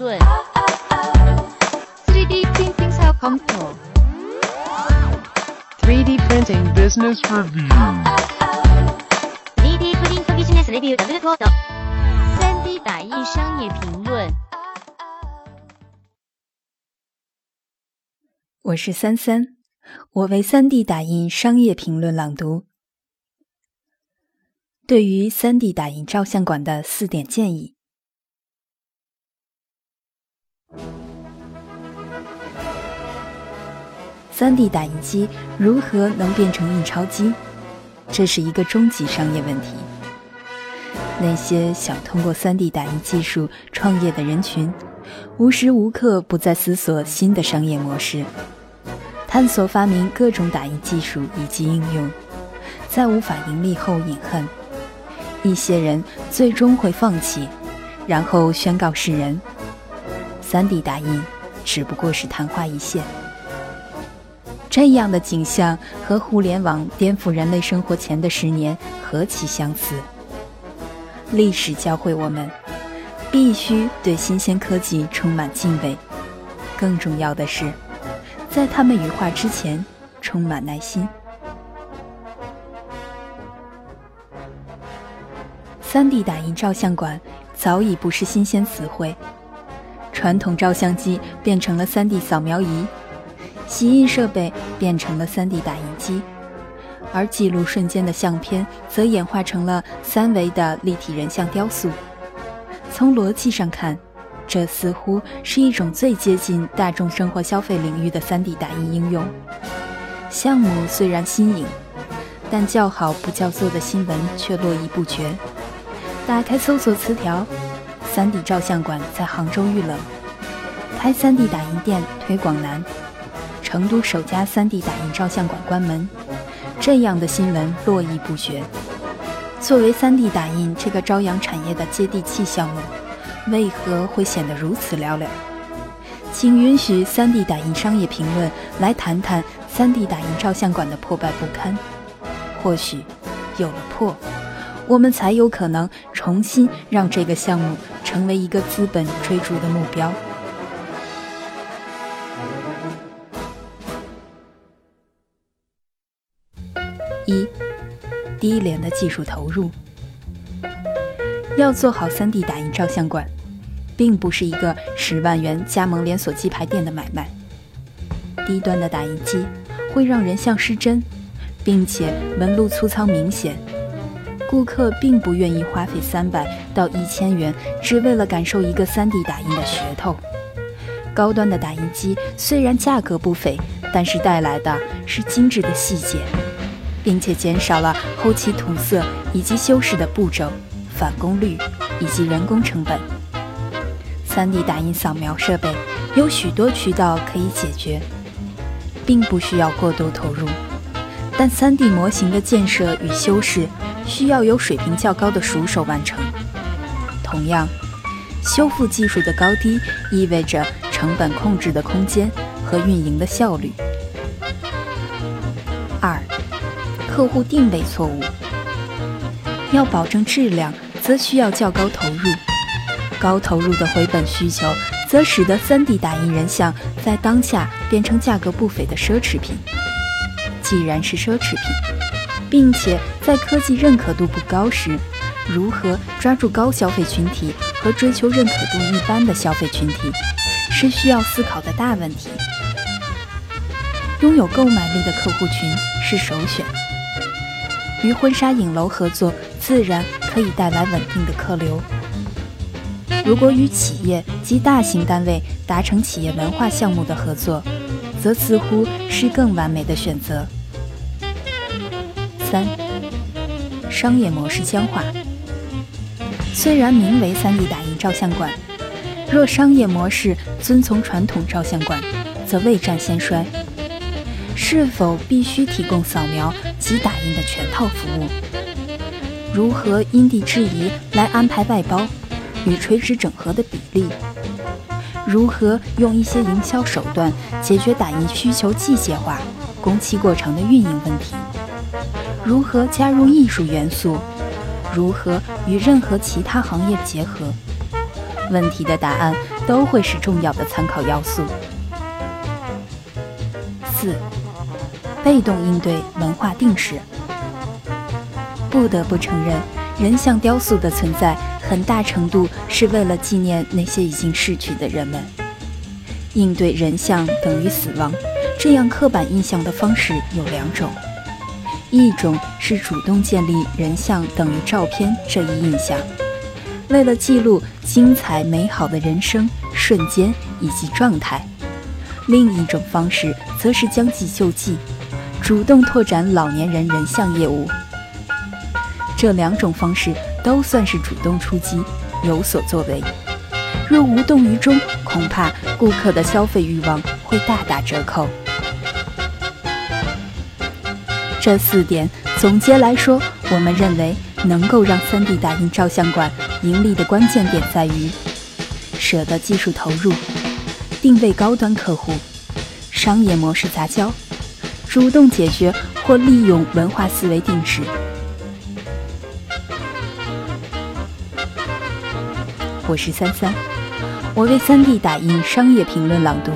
3D printing 商业评论。3D printing business review。3D printing business review 的朗读。3D 打印商业评论。我是三三，我为 3D 打印商业评论朗读。对于 3D 打印照相馆的四点建议。3D 打印机如何能变成印钞机？这是一个终极商业问题。那些想通过 3D 打印技术创业的人群，无时无刻不在思索新的商业模式，探索发明各种打印技术以及应用，在无法盈利后饮恨。一些人最终会放弃，然后宣告世人：3D 打印只不过是昙花一现。这样的景象和互联网颠覆人类生活前的十年何其相似！历史教会我们，必须对新鲜科技充满敬畏。更重要的是，在它们羽化之前，充满耐心。3D 打印照相馆早已不是新鲜词汇，传统照相机变成了 3D 扫描仪。洗印设备变成了 3D 打印机，而记录瞬间的相片则演化成了三维的立体人像雕塑。从逻辑上看，这似乎是一种最接近大众生活消费领域的 3D 打印应用。项目虽然新颖，但叫好不叫座的新闻却络绎不绝。打开搜索词条，3D 照相馆在杭州遇冷，开 3D 打印店推广难。成都首家 3D 打印照相馆关门，这样的新闻络绎不绝。作为 3D 打印这个朝阳产业的接地气项目，为何会显得如此寥寥？请允许 3D 打印商业评论来谈谈 3D 打印照相馆的破败不堪。或许，有了破，我们才有可能重新让这个项目成为一个资本追逐的目标。一，低廉的技术投入。要做好 3D 打印照相馆，并不是一个十万元加盟连锁鸡排店的买卖。低端的打印机会让人像失真，并且纹路粗糙明显，顾客并不愿意花费三百到一千元，只为了感受一个 3D 打印的噱头。高端的打印机虽然价格不菲，但是带来的是精致的细节。并且减少了后期涂色以及修饰的步骤、返工率以及人工成本。3D 打印扫描设备有许多渠道可以解决，并不需要过多投入。但 3D 模型的建设与修饰需要有水平较高的熟手完成。同样，修复技术的高低意味着成本控制的空间和运营的效率。二。客户定位错误，要保证质量，则需要较高投入。高投入的回本需求，则使得 3D 打印人像在当下变成价格不菲的奢侈品。既然是奢侈品，并且在科技认可度不高时，如何抓住高消费群体和追求认可度一般的消费群体，是需要思考的大问题。拥有购买力的客户群是首选。与婚纱影楼合作，自然可以带来稳定的客流。如果与企业及大型单位达成企业文化项目的合作，则似乎是更完美的选择。三、商业模式僵化。虽然名为 3D 打印照相馆，若商业模式遵从传统照相馆，则未战先衰。是否必须提供扫描及打印的全套服务？如何因地制宜来安排外包与垂直整合的比例？如何用一些营销手段解决打印需求季节化、工期过长的运营问题？如何加入艺术元素？如何与任何其他行业结合？问题的答案都会是重要的参考要素。四、被动应对文化定势。不得不承认，人像雕塑的存在，很大程度是为了纪念那些已经逝去的人们。应对人像等于死亡，这样刻板印象的方式有两种：一种是主动建立人像等于照片这一印象，为了记录精彩美好的人生瞬间以及状态；另一种方式则是将计就计，主动拓展老年人人像业务。这两种方式都算是主动出击，有所作为。若无动于衷，恐怕顾客的消费欲望会大打折扣。这四点总结来说，我们认为能够让 3D 打印照相馆盈利的关键点在于：舍得技术投入，定位高端客户，商业模式杂交，主动解决或利用文化思维定势。我是三三，我为三 D 打印商业评论朗读。